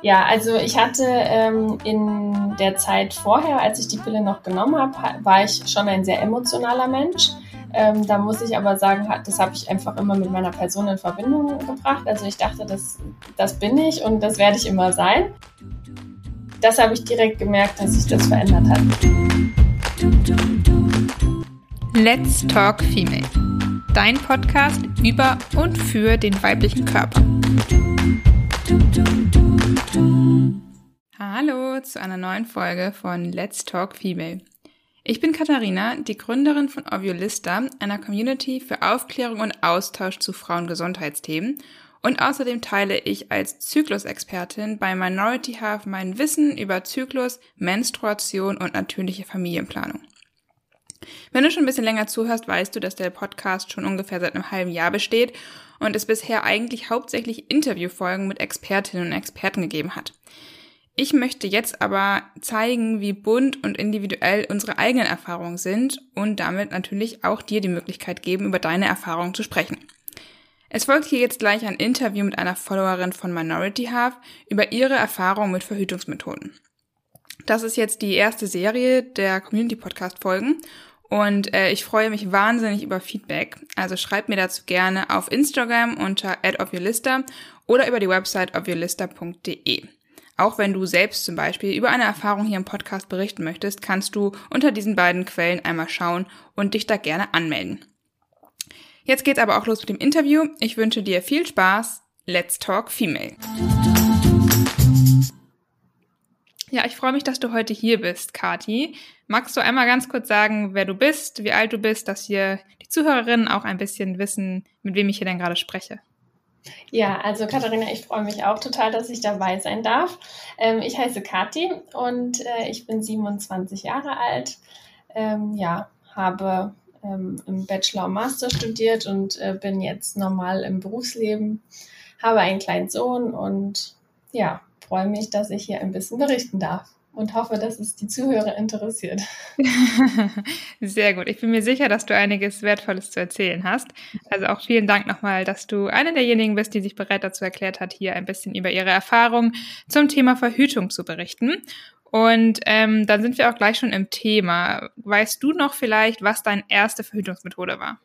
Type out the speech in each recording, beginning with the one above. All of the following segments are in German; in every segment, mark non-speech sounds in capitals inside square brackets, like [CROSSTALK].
Ja, also ich hatte ähm, in der Zeit vorher, als ich die Pille noch genommen habe, war ich schon ein sehr emotionaler Mensch. Ähm, da muss ich aber sagen, das habe ich einfach immer mit meiner Person in Verbindung gebracht. Also ich dachte, das, das bin ich und das werde ich immer sein. Das habe ich direkt gemerkt, dass sich das verändert hat. Let's Talk Female. Dein Podcast über und für den weiblichen Körper. Hallo zu einer neuen Folge von Let's Talk Female. Ich bin Katharina, die Gründerin von Oviolista, einer Community für Aufklärung und Austausch zu Frauengesundheitsthemen. Und außerdem teile ich als Zyklusexpertin bei Minority Half mein Wissen über Zyklus, Menstruation und natürliche Familienplanung. Wenn du schon ein bisschen länger zuhörst, weißt du, dass der Podcast schon ungefähr seit einem halben Jahr besteht und es bisher eigentlich hauptsächlich Interviewfolgen mit Expertinnen und Experten gegeben hat. Ich möchte jetzt aber zeigen, wie bunt und individuell unsere eigenen Erfahrungen sind und damit natürlich auch dir die Möglichkeit geben, über deine Erfahrungen zu sprechen. Es folgt hier jetzt gleich ein Interview mit einer Followerin von Minority Half über ihre Erfahrungen mit Verhütungsmethoden. Das ist jetzt die erste Serie der Community Podcast Folgen und äh, ich freue mich wahnsinnig über Feedback. Also schreib mir dazu gerne auf Instagram unter @ofyourlista oder über die Website ofyourlista.de. Auch wenn du selbst zum Beispiel über eine Erfahrung hier im Podcast berichten möchtest, kannst du unter diesen beiden Quellen einmal schauen und dich da gerne anmelden. Jetzt geht's aber auch los mit dem Interview. Ich wünsche dir viel Spaß. Let's Talk Female. Ja, ich freue mich, dass du heute hier bist, Kati. Magst du einmal ganz kurz sagen, wer du bist, wie alt du bist, dass hier die Zuhörerinnen auch ein bisschen wissen, mit wem ich hier denn gerade spreche? Ja, also Katharina, ich freue mich auch total, dass ich dabei sein darf. Ähm, ich heiße Kathi und äh, ich bin 27 Jahre alt. Ähm, ja, habe ähm, im Bachelor und Master studiert und äh, bin jetzt normal im Berufsleben, habe einen kleinen Sohn und ja, freue mich, dass ich hier ein bisschen berichten darf und hoffe, dass es die Zuhörer interessiert. [LAUGHS] Sehr gut. Ich bin mir sicher, dass du einiges Wertvolles zu erzählen hast. Also auch vielen Dank nochmal, dass du eine derjenigen bist, die sich bereit dazu erklärt hat, hier ein bisschen über ihre Erfahrung zum Thema Verhütung zu berichten. Und ähm, dann sind wir auch gleich schon im Thema. Weißt du noch vielleicht, was deine erste Verhütungsmethode war?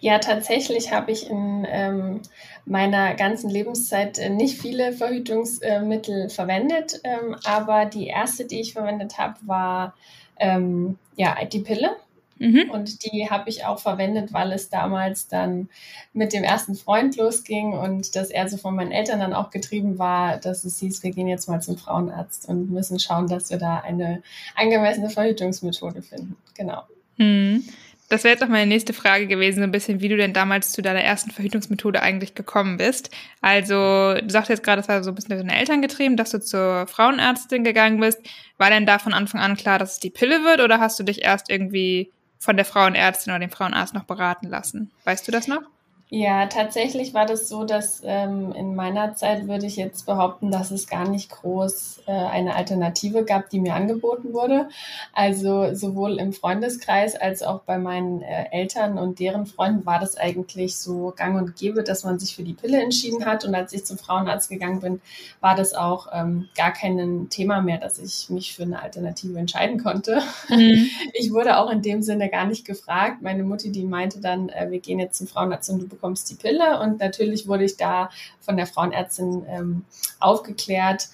Ja, tatsächlich habe ich in ähm, meiner ganzen Lebenszeit äh, nicht viele Verhütungsmittel verwendet, ähm, aber die erste, die ich verwendet habe, war ähm, ja die Pille. Mhm. Und die habe ich auch verwendet, weil es damals dann mit dem ersten Freund losging und dass er so von meinen Eltern dann auch getrieben war, dass es hieß, wir gehen jetzt mal zum Frauenarzt und müssen schauen, dass wir da eine angemessene Verhütungsmethode finden. Genau. Mhm. Das wäre jetzt auch meine nächste Frage gewesen, so ein bisschen, wie du denn damals zu deiner ersten Verhütungsmethode eigentlich gekommen bist. Also, du sagst jetzt gerade, das war so ein bisschen deine Eltern getrieben, dass du zur Frauenärztin gegangen bist. War denn da von Anfang an klar, dass es die Pille wird oder hast du dich erst irgendwie von der Frauenärztin oder dem Frauenarzt noch beraten lassen? Weißt du das noch? Ja, tatsächlich war das so, dass ähm, in meiner Zeit würde ich jetzt behaupten, dass es gar nicht groß äh, eine Alternative gab, die mir angeboten wurde. Also sowohl im Freundeskreis als auch bei meinen äh, Eltern und deren Freunden war das eigentlich so gang und gäbe, dass man sich für die Pille entschieden hat. Und als ich zum Frauenarzt gegangen bin, war das auch ähm, gar kein Thema mehr, dass ich mich für eine Alternative entscheiden konnte. Mhm. [LAUGHS] Ich wurde auch in dem Sinne gar nicht gefragt. Meine Mutti, die meinte dann, äh, wir gehen jetzt zum Frauenarzt und du bekommst die Pille. Und natürlich wurde ich da von der Frauenärztin ähm, aufgeklärt.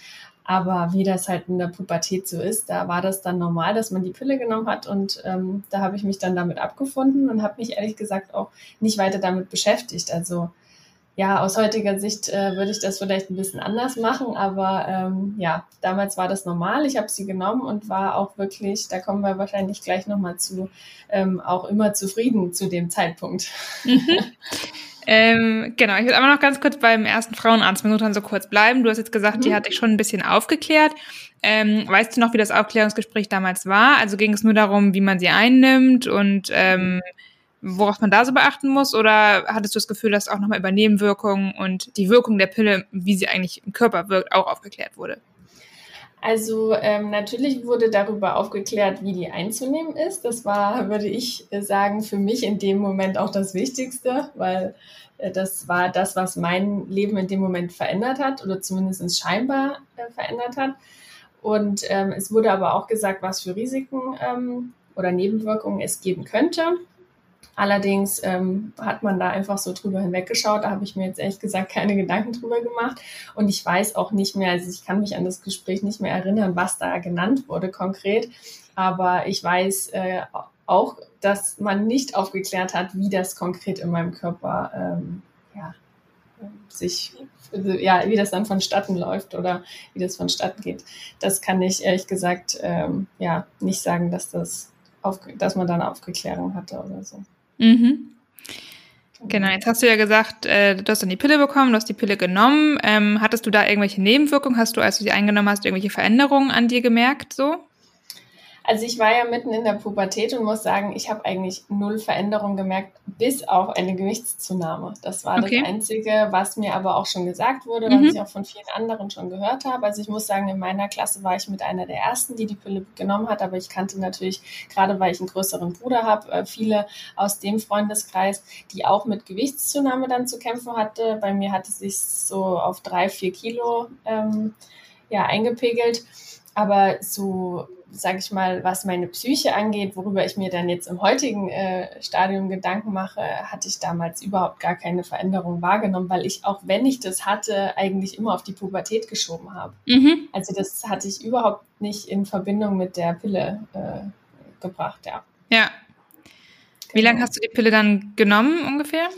Aber wie das halt in der Pubertät so ist, da war das dann normal, dass man die Pille genommen hat. Und ähm, da habe ich mich dann damit abgefunden und habe mich ehrlich gesagt auch nicht weiter damit beschäftigt. Also ja, aus heutiger Sicht äh, würde ich das vielleicht ein bisschen anders machen, aber ähm, ja, damals war das normal. Ich habe sie genommen und war auch wirklich, da kommen wir wahrscheinlich gleich nochmal zu, ähm, auch immer zufrieden zu dem Zeitpunkt. Mhm. ähm, genau, ich will aber noch ganz kurz beim ersten Frauenarzt Minuten so kurz bleiben. Du hast jetzt gesagt, mhm. die hat dich schon ein bisschen aufgeklärt. Ähm, weißt du noch, wie das Aufklärungsgespräch damals war? Also ging es nur darum, wie man sie einnimmt und ähm, worauf man da so beachten muss? Oder hattest du das Gefühl, dass auch nochmal über Nebenwirkungen und die Wirkung der Pille, wie sie eigentlich im Körper wirkt, auch aufgeklärt wurde? Also ähm, natürlich wurde darüber aufgeklärt, wie die einzunehmen ist. Das war, würde ich sagen, für mich in dem Moment auch das Wichtigste, weil äh, das war das, was mein Leben in dem Moment verändert hat oder zumindest scheinbar äh, verändert hat. Und ähm, es wurde aber auch gesagt, was für Risiken ähm, oder Nebenwirkungen es geben könnte. Allerdings ähm, hat man da einfach so drüber hinweggeschaut. Da habe ich mir jetzt ehrlich gesagt keine Gedanken drüber gemacht. Und ich weiß auch nicht mehr, also ich kann mich an das Gespräch nicht mehr erinnern, was da genannt wurde konkret. Aber ich weiß äh, auch, dass man nicht aufgeklärt hat, wie das konkret in meinem Körper ähm, ja, sich, ja, wie das dann vonstatten läuft oder wie das vonstatten geht. Das kann ich ehrlich gesagt ähm, ja nicht sagen, dass das auf, dass man da eine Aufklärung hatte oder so. Mhm. Genau, jetzt hast du ja gesagt, äh, du hast dann die Pille bekommen, du hast die Pille genommen. Ähm, hattest du da irgendwelche Nebenwirkungen? Hast du, als du sie eingenommen hast, irgendwelche Veränderungen an dir gemerkt? So? Also ich war ja mitten in der Pubertät und muss sagen, ich habe eigentlich null Veränderung gemerkt, bis auf eine Gewichtszunahme. Das war okay. das Einzige, was mir aber auch schon gesagt wurde, mhm. was ich auch von vielen anderen schon gehört habe. Also ich muss sagen, in meiner Klasse war ich mit einer der ersten, die die Pille genommen hat, aber ich kannte natürlich, gerade weil ich einen größeren Bruder habe, äh, viele aus dem Freundeskreis, die auch mit Gewichtszunahme dann zu kämpfen hatte. Bei mir hatte es sich so auf drei, vier Kilo ähm, ja, eingepegelt. Aber so sage ich mal, was meine Psyche angeht, worüber ich mir dann jetzt im heutigen äh, Stadium Gedanken mache, hatte ich damals überhaupt gar keine Veränderung wahrgenommen, weil ich, auch wenn ich das hatte, eigentlich immer auf die Pubertät geschoben habe. Mhm. Also das hatte ich überhaupt nicht in Verbindung mit der Pille äh, gebracht, ja. Ja. Wie genau. lange hast du die Pille dann genommen ungefähr?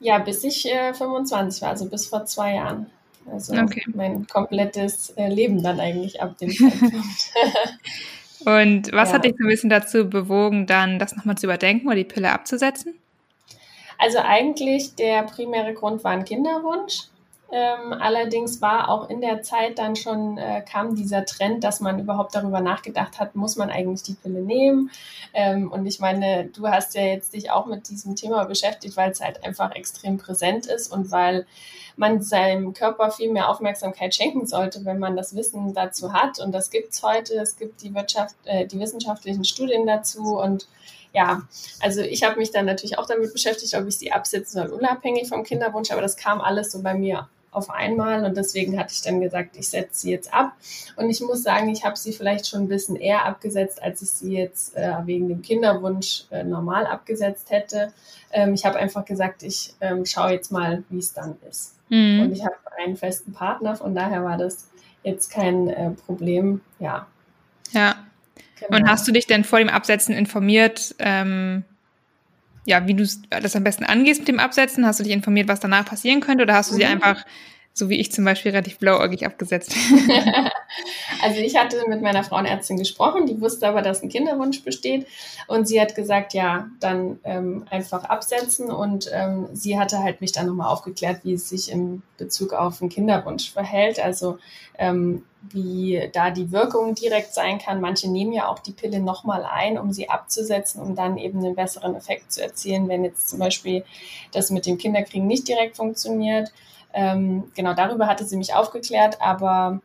Ja, bis ich äh, 25 war, also bis vor zwei Jahren. Also okay. mein komplettes äh, Leben dann eigentlich ab dem Zeitpunkt. [LAUGHS] Und was ja. hat dich so ein bisschen dazu bewogen, dann das nochmal zu überdenken oder die Pille abzusetzen? Also eigentlich der primäre Grund war ein Kinderwunsch. Ähm, allerdings war auch in der Zeit dann schon, äh, kam dieser Trend, dass man überhaupt darüber nachgedacht hat, muss man eigentlich die Pille nehmen? Ähm, und ich meine, du hast ja jetzt dich auch mit diesem Thema beschäftigt, weil es halt einfach extrem präsent ist und weil man seinem Körper viel mehr Aufmerksamkeit schenken sollte, wenn man das Wissen dazu hat. Und das gibt es heute. Es gibt die Wirtschaft, äh, die wissenschaftlichen Studien dazu und ja, also ich habe mich dann natürlich auch damit beschäftigt, ob ich sie absetzen soll, unabhängig vom Kinderwunsch, aber das kam alles so bei mir auf einmal und deswegen hatte ich dann gesagt, ich setze sie jetzt ab. Und ich muss sagen, ich habe sie vielleicht schon ein bisschen eher abgesetzt, als ich sie jetzt äh, wegen dem Kinderwunsch äh, normal abgesetzt hätte. Ähm, ich habe einfach gesagt, ich ähm, schaue jetzt mal, wie es dann ist. Mhm. Und ich habe einen festen Partner, von daher war das jetzt kein äh, Problem. Ja. Ja. Genau. Und hast du dich denn vor dem Absetzen informiert? Ähm ja, wie du das am besten angehst mit dem Absetzen? Hast du dich informiert, was danach passieren könnte? Oder hast du sie mhm. einfach, so wie ich zum Beispiel, relativ blauäugig abgesetzt? [LAUGHS] [LAUGHS] also ich hatte mit meiner Frauenärztin gesprochen, die wusste aber, dass ein Kinderwunsch besteht. Und sie hat gesagt, ja, dann ähm, einfach absetzen. Und ähm, sie hatte halt mich dann nochmal aufgeklärt, wie es sich in Bezug auf einen Kinderwunsch verhält. Also ähm, wie da die Wirkung direkt sein kann. Manche nehmen ja auch die Pille nochmal ein, um sie abzusetzen, um dann eben einen besseren Effekt zu erzielen, wenn jetzt zum Beispiel das mit dem Kinderkriegen nicht direkt funktioniert. Ähm, genau darüber hatte sie mich aufgeklärt, aber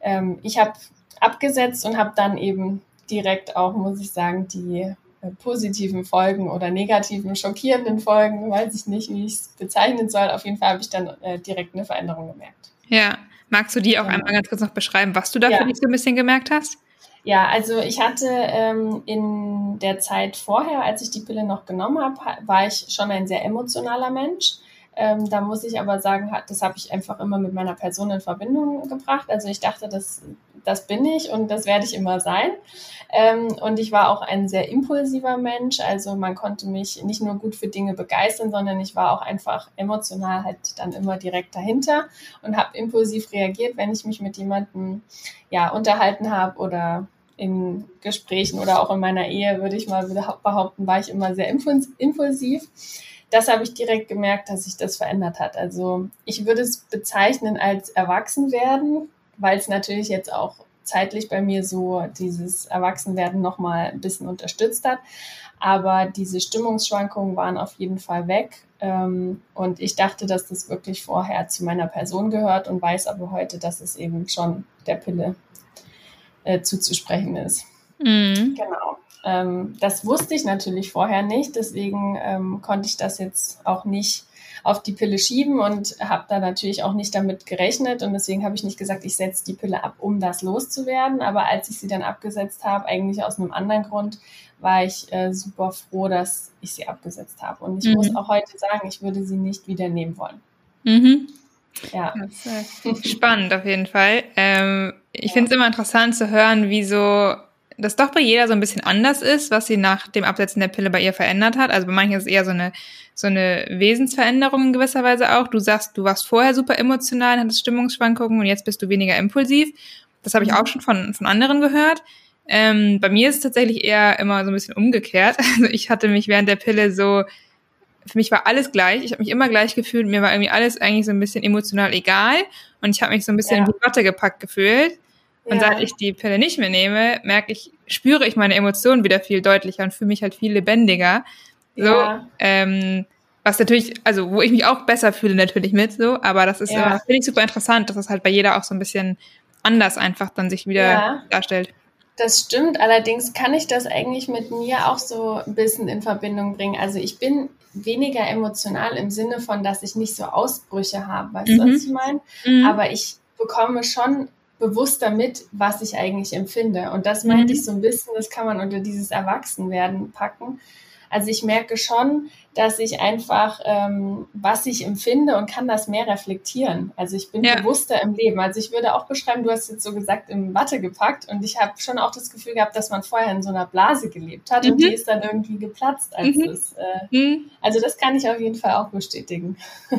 ähm, ich habe abgesetzt und habe dann eben direkt auch, muss ich sagen, die äh, positiven Folgen oder negativen, schockierenden Folgen, weiß ich nicht, wie ich es bezeichnen soll. Auf jeden Fall habe ich dann äh, direkt eine Veränderung gemerkt. Ja, Magst du die auch ja. einmal ganz kurz noch beschreiben, was du da ja. für dich so ein bisschen gemerkt hast? Ja, also ich hatte ähm, in der Zeit vorher, als ich die Pille noch genommen habe, war ich schon ein sehr emotionaler Mensch. Ähm, da muss ich aber sagen, das habe ich einfach immer mit meiner Person in Verbindung gebracht. Also ich dachte, das, das bin ich und das werde ich immer sein. Ähm, und ich war auch ein sehr impulsiver Mensch. Also man konnte mich nicht nur gut für Dinge begeistern, sondern ich war auch einfach emotional halt dann immer direkt dahinter und habe impulsiv reagiert, wenn ich mich mit jemandem ja unterhalten habe oder in Gesprächen oder auch in meiner Ehe, würde ich mal behaupten, war ich immer sehr impulsiv. Das habe ich direkt gemerkt, dass sich das verändert hat. Also ich würde es bezeichnen als Erwachsenwerden, weil es natürlich jetzt auch zeitlich bei mir so dieses Erwachsenwerden nochmal ein bisschen unterstützt hat. Aber diese Stimmungsschwankungen waren auf jeden Fall weg. Ähm, und ich dachte, dass das wirklich vorher zu meiner Person gehört und weiß aber heute, dass es eben schon der Pille äh, zuzusprechen ist. Mhm. Genau. Ähm, das wusste ich natürlich vorher nicht, deswegen ähm, konnte ich das jetzt auch nicht auf die Pille schieben und habe da natürlich auch nicht damit gerechnet und deswegen habe ich nicht gesagt, ich setze die Pille ab, um das loszuwerden. Aber als ich sie dann abgesetzt habe, eigentlich aus einem anderen Grund, war ich äh, super froh, dass ich sie abgesetzt habe. Und ich mhm. muss auch heute sagen, ich würde sie nicht wieder nehmen wollen. Mhm. Ja. Spannend auf jeden Fall. Ähm, ich ja. finde es immer interessant zu hören, wie so das doch bei jeder so ein bisschen anders ist, was sie nach dem Absetzen der Pille bei ihr verändert hat. Also bei manchen ist es eher so eine, so eine Wesensveränderung in gewisser Weise auch. Du sagst, du warst vorher super emotional, hattest Stimmungsschwankungen und jetzt bist du weniger impulsiv. Das habe ich auch mhm. schon von, von anderen gehört. Ähm, bei mir ist es tatsächlich eher immer so ein bisschen umgekehrt. [LAUGHS] Also ich hatte mich während der Pille so, für mich war alles gleich. Ich habe mich immer gleich gefühlt. Mir war irgendwie alles eigentlich so ein bisschen emotional egal. Und ich habe mich so ein bisschen ja. in die Watte gepackt gefühlt. Und ja. seit ich die Pille nicht mehr nehme, merke ich, spüre ich meine Emotionen wieder viel deutlicher und fühle mich halt viel lebendiger. So, ja. ähm, was natürlich, also wo ich mich auch besser fühle natürlich mit, so, aber das ist ja. finde ich super interessant, dass das halt bei jeder auch so ein bisschen anders einfach dann sich wieder ja. darstellt. Das stimmt, allerdings kann ich das eigentlich mit mir auch so ein bisschen in Verbindung bringen. Also ich bin weniger emotional im Sinne von, dass ich nicht so Ausbrüche habe, weißt mhm. du, was ich meine? Mhm. Aber ich bekomme schon bewusster mit, was ich eigentlich empfinde. Und das meinte mhm. ich so ein bisschen, das kann man unter dieses Erwachsenwerden packen. Also ich merke schon, dass ich einfach, ähm, was ich empfinde und kann das mehr reflektieren. Also ich bin ja. bewusster im Leben. Also ich würde auch beschreiben, du hast jetzt so gesagt, in Watte gepackt und ich habe schon auch das Gefühl gehabt, dass man vorher in so einer Blase gelebt hat mhm. und die ist dann irgendwie geplatzt. Als mhm. das, äh, mhm. Also das kann ich auf jeden Fall auch bestätigen. [LAUGHS]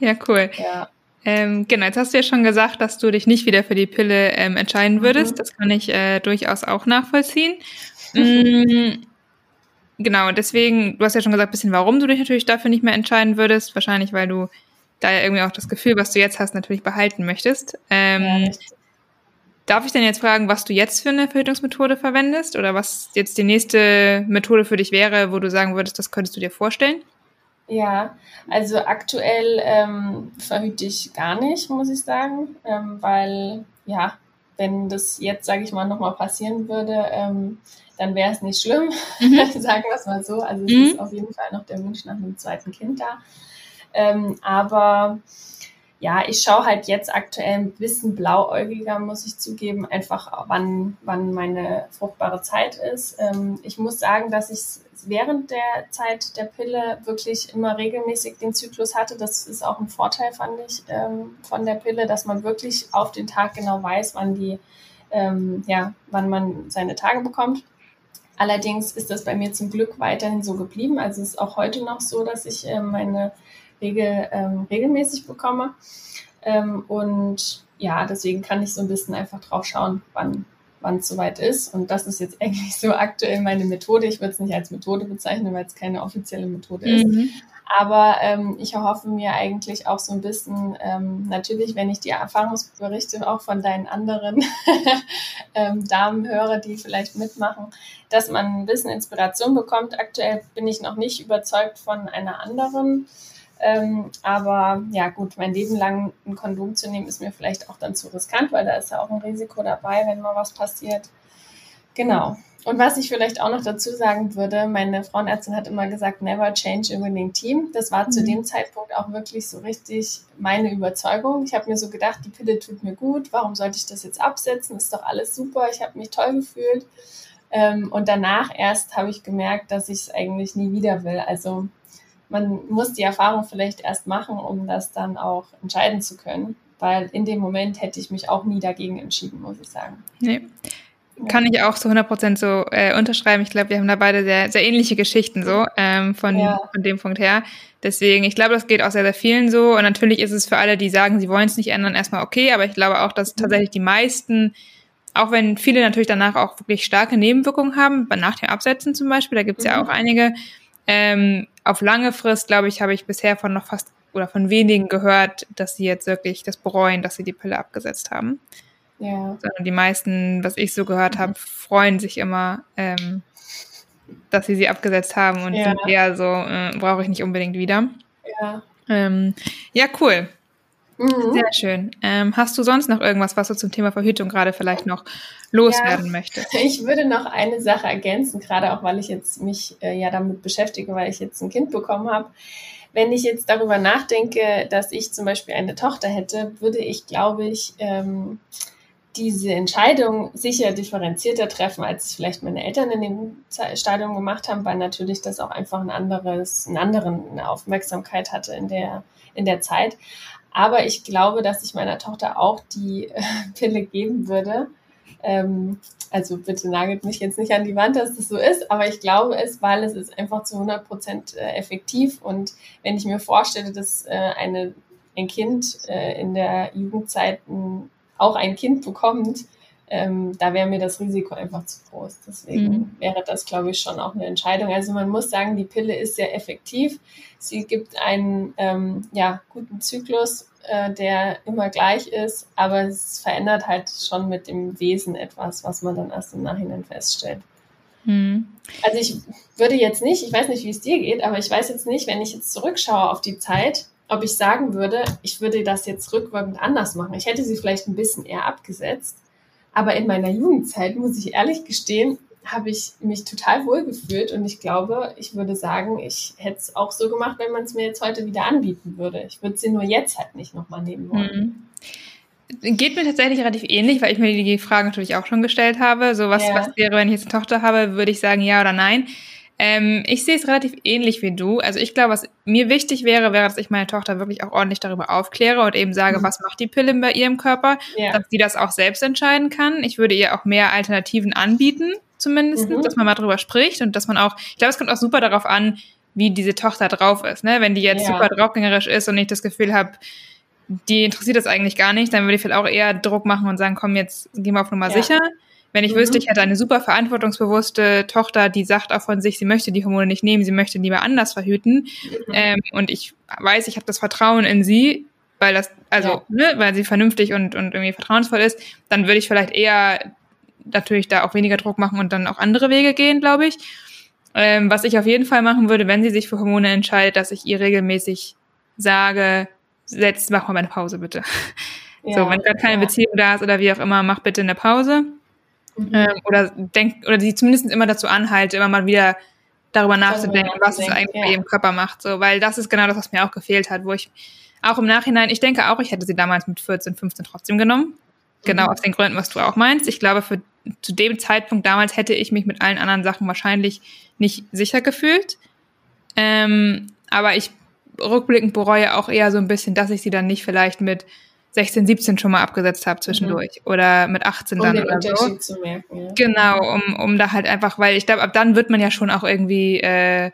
ja, cool. Ja. Ähm, genau, jetzt hast du ja schon gesagt, dass du dich nicht wieder für die Pille ähm, entscheiden würdest. Mhm. Das kann ich äh, durchaus auch nachvollziehen. Mhm. Genau, deswegen, du hast ja schon gesagt, bisschen, warum du dich natürlich dafür nicht mehr entscheiden würdest. Wahrscheinlich, weil du da ja irgendwie auch das Gefühl, was du jetzt hast, natürlich behalten möchtest. Ähm, ja, darf ich denn jetzt fragen, was du jetzt für eine Verhütungsmethode verwendest oder was jetzt die nächste Methode für dich wäre, wo du sagen würdest, das könntest du dir vorstellen? Ja, also aktuell ähm, verhüte ich gar nicht, muss ich sagen, ähm, weil ja, wenn das jetzt, sage ich mal, nochmal passieren würde, ähm, dann wäre es nicht schlimm, mhm. [LAUGHS] sagen wir es mal so. Also es mhm. ist auf jeden Fall noch der Wunsch nach einem zweiten Kind da. Ähm, aber ja, ich schaue halt jetzt aktuell ein bisschen blauäugiger, muss ich zugeben, einfach wann, wann meine fruchtbare Zeit ist. Ähm, ich muss sagen, dass ich während der Zeit der Pille wirklich immer regelmäßig den Zyklus hatte. Das ist auch ein Vorteil, fand ich, ähm, von der Pille, dass man wirklich auf den Tag genau weiß, wann die, ähm, ja, wann man seine Tage bekommt. Allerdings ist das bei mir zum Glück weiterhin so geblieben. Also es ist auch heute noch so, dass ich äh, meine Regel ähm, regelmäßig bekomme. Ähm, und ja, deswegen kann ich so ein bisschen einfach drauf schauen, wann wann es soweit ist. Und das ist jetzt [LAUGHS] eigentlich so aktuell meine Methode. Ich würde es nicht als Methode bezeichnen, weil es keine offizielle Methode ist. Mhm. Aber ähm, ich erhoffe mir eigentlich auch so ein bisschen, ähm, natürlich, wenn ich die Erfahrungsberichte auch von deinen anderen [LAUGHS] ähm, Damen höre, die vielleicht mitmachen, dass man ein bisschen Inspiration bekommt. Aktuell bin ich noch nicht überzeugt von einer anderen ähm, aber ja gut, mein Leben lang ein Kondom zu nehmen, ist mir vielleicht auch dann zu riskant, weil da ist ja auch ein Risiko dabei, wenn mal was passiert. Genau. Und was ich vielleicht auch noch dazu sagen würde, meine Frauenärztin hat immer gesagt, never change a winning team. Das war mhm. zu dem Zeitpunkt auch wirklich so richtig meine Überzeugung. Ich habe mir so gedacht, die Pille tut mir gut, warum sollte ich das jetzt absetzen? Ist doch alles super, ich habe mich toll gefühlt. Ähm, und danach erst habe ich gemerkt, dass ich es eigentlich nie wieder will. Also man muss die Erfahrung vielleicht erst machen, um das dann auch entscheiden zu können. Weil in dem Moment hätte ich mich auch nie dagegen entschieden, muss ich sagen. Nee. Kann ich auch zu 100% so äh, unterschreiben. Ich glaube, wir haben da beide sehr, sehr ähnliche Geschichten so ähm, von, ja. von dem Punkt her. Deswegen, ich glaube, das geht auch sehr, sehr vielen so. Und natürlich ist es für alle, die sagen, sie wollen es nicht ändern, erstmal okay. Aber ich glaube auch, dass mhm. tatsächlich die meisten, auch wenn viele natürlich danach auch wirklich starke Nebenwirkungen haben, nach dem Absetzen zum Beispiel, da gibt es mhm. ja auch einige, ähm, auf lange Frist, glaube ich, habe ich bisher von noch fast oder von wenigen gehört, dass sie jetzt wirklich das bereuen, dass sie die Pille abgesetzt haben. Ja. Sondern die meisten, was ich so gehört habe, freuen sich immer, ähm, dass sie sie abgesetzt haben und ja. sind eher so, äh, brauche ich nicht unbedingt wieder. Ja. Ähm, ja, cool. Mhm. Sehr schön. Ähm, hast du sonst noch irgendwas, was du zum Thema Verhütung gerade vielleicht noch loswerden ja, möchtest? [LAUGHS] Ich würde noch eine Sache ergänzen, gerade auch weil ich jetzt mich äh, ja damit beschäftige, weil ich jetzt ein Kind bekommen habe. Wenn ich jetzt darüber nachdenke, dass ich zum Beispiel eine Tochter hätte, würde ich, glaube ich, ähm, diese Entscheidung sicher differenzierter treffen, als vielleicht meine Eltern in dem Stadium gemacht haben, weil natürlich das auch einfach ein anderes, einen anderen Aufmerksamkeit hatte in der, in der Zeit. Aber ich glaube, dass ich meiner Tochter auch die äh, [LAUGHS] Pille geben würde. Ähm, also bitte nagelt mich jetzt nicht an die Wand, dass das so ist, aber ich glaube es, weil es ist einfach zu 100 Prozent äh, effektiv. Und wenn ich mir vorstelle, dass äh, eine, ein Kind in der Jugendzeit auch ein Kind bekommt, ähm, da wäre mir das Risiko einfach zu groß. Deswegen mhm. wäre das, glaube ich, schon auch eine Entscheidung. Also man muss sagen, die Pille ist sehr effektiv. Sie gibt einen ähm, ja, guten Zyklus, äh, der immer gleich ist, aber es verändert halt schon mit dem Wesen etwas, was man dann erst im Nachhinein feststellt. Mhm. Also ich würde jetzt nicht, ich weiß nicht, wie es dir geht, aber ich weiß jetzt nicht, wenn ich jetzt zurückschaue auf die Zeit, ob ich sagen würde, ich würde das jetzt rückwirkend anders machen. Ich hätte sie vielleicht ein bisschen eher abgesetzt. Aber in meiner Jugendzeit, muss ich ehrlich gestehen, habe ich mich total wohl gefühlt und ich glaube, ich würde sagen, ich hätte es auch so gemacht, wenn man es mir jetzt heute wieder anbieten würde. Ich würde sie nur jetzt halt nicht nochmal nehmen wollen. Mhm. Geht mir tatsächlich relativ ähnlich, weil ich mir die Frage natürlich auch schon gestellt habe. So was, ja. was wäre, wenn ich jetzt eine Tochter habe, würde ich sagen ja oder nein. Ähm, ich sehe es relativ ähnlich wie du. Also ich glaube, was mir wichtig wäre, wäre, dass ich meine Tochter wirklich auch ordentlich darüber aufkläre und eben sage, mhm. was macht die Pille bei ihrem Körper, ja. dass sie das auch selbst entscheiden kann. Ich würde ihr auch mehr Alternativen anbieten, zumindest, mhm. dass man mal drüber spricht und dass man auch, ich glaube, es kommt auch super darauf an, wie diese Tochter drauf ist. Ne? Wenn die jetzt ja. super draufgängerisch ist und ich das Gefühl habe, die interessiert das eigentlich gar nicht, dann würde ich vielleicht auch eher Druck machen und sagen, komm, jetzt gehen wir auf Nummer ja. sicher. Wenn ich mhm. wüsste, ich hätte eine super verantwortungsbewusste Tochter, die sagt auch von sich, sie möchte die Hormone nicht nehmen, sie möchte lieber anders verhüten. Mhm. Ähm, und ich weiß, ich habe das Vertrauen in sie, weil das, also, ja. ne, weil sie vernünftig und, und irgendwie vertrauensvoll ist, dann würde ich vielleicht eher natürlich da auch weniger Druck machen und dann auch andere Wege gehen, glaube ich. Ähm, was ich auf jeden Fall machen würde, wenn sie sich für Hormone entscheidet, dass ich ihr regelmäßig sage, jetzt mach mal eine Pause bitte. [LAUGHS] Ja, so, wenn gerade keine ja. Beziehung da ist oder wie auch immer, mach bitte eine Pause. Mhm. Ähm, oder denkt, oder sie zumindest immer dazu anhalte, immer mal wieder darüber nachzudenken, was es eigentlich ja. bei ihrem Körper macht. So, weil das ist genau das, was mir auch gefehlt hat, wo ich auch im Nachhinein, ich denke auch, ich hätte sie damals mit 14, 15 trotzdem genommen. Genau mhm. aus den Gründen, was du auch meinst. Ich glaube, für, zu dem Zeitpunkt damals hätte ich mich mit allen anderen Sachen wahrscheinlich nicht sicher gefühlt. Ähm, aber ich rückblickend bereue auch eher so ein bisschen, dass ich sie dann nicht vielleicht mit 16, 17 schon mal abgesetzt habe zwischendurch mhm. oder mit 18 dann um den oder Unterschied so. Zu merken, ja. Genau, um, um da halt einfach, weil ich glaube, ab dann wird man ja schon auch irgendwie äh,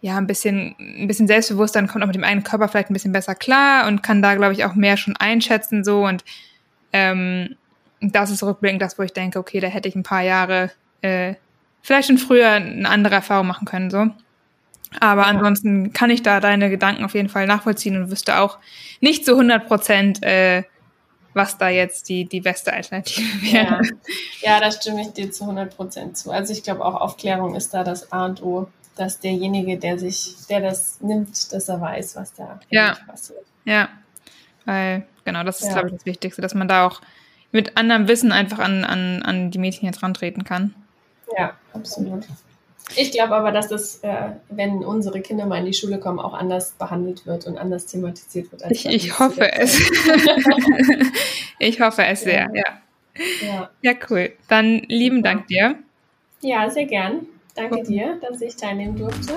ja ein bisschen ein bisschen selbstbewusster und kommt auch mit dem eigenen Körper vielleicht ein bisschen besser klar und kann da glaube ich auch mehr schon einschätzen so und ähm, das ist rückblickend das, wo ich denke, okay, da hätte ich ein paar Jahre äh, vielleicht schon früher eine andere Erfahrung machen können so. Aber ansonsten kann ich da deine Gedanken auf jeden Fall nachvollziehen und wüsste auch nicht zu 100 Prozent, äh, was da jetzt die, die beste Alternative [LAUGHS] wäre. Ja. ja, da stimme ich dir zu 100 Prozent zu. Also ich glaube auch Aufklärung ist da das A und O, dass derjenige, der sich, der das nimmt, dass er weiß, was da ja. passiert. Ja, weil genau, das ist ja. glaube ich das Wichtigste, dass man da auch mit anderem Wissen einfach an, an, an die Mädchen jetzt rantreten kann. Ja, absolut. Ich glaube aber, dass das, äh, wenn unsere Kinder mal in die Schule kommen, auch anders behandelt wird und anders thematisiert wird. ich, ich hoffe es. [LAUGHS] ich hoffe es sehr, ja. ja. Ja, cool. Dann lieben Dank dir. Ja, sehr gern. Danke dir, dass ich teilnehmen durfte.